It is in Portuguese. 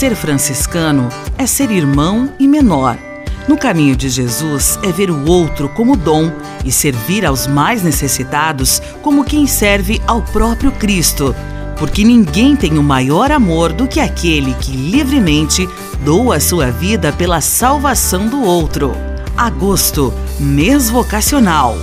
Ser franciscano é ser irmão e menor. No caminho de Jesus é ver o outro como dom e servir aos mais necessitados como quem serve ao próprio Cristo. Porque ninguém tem o maior amor do que aquele que livremente doa sua vida pela salvação do outro. Agosto, mês vocacional.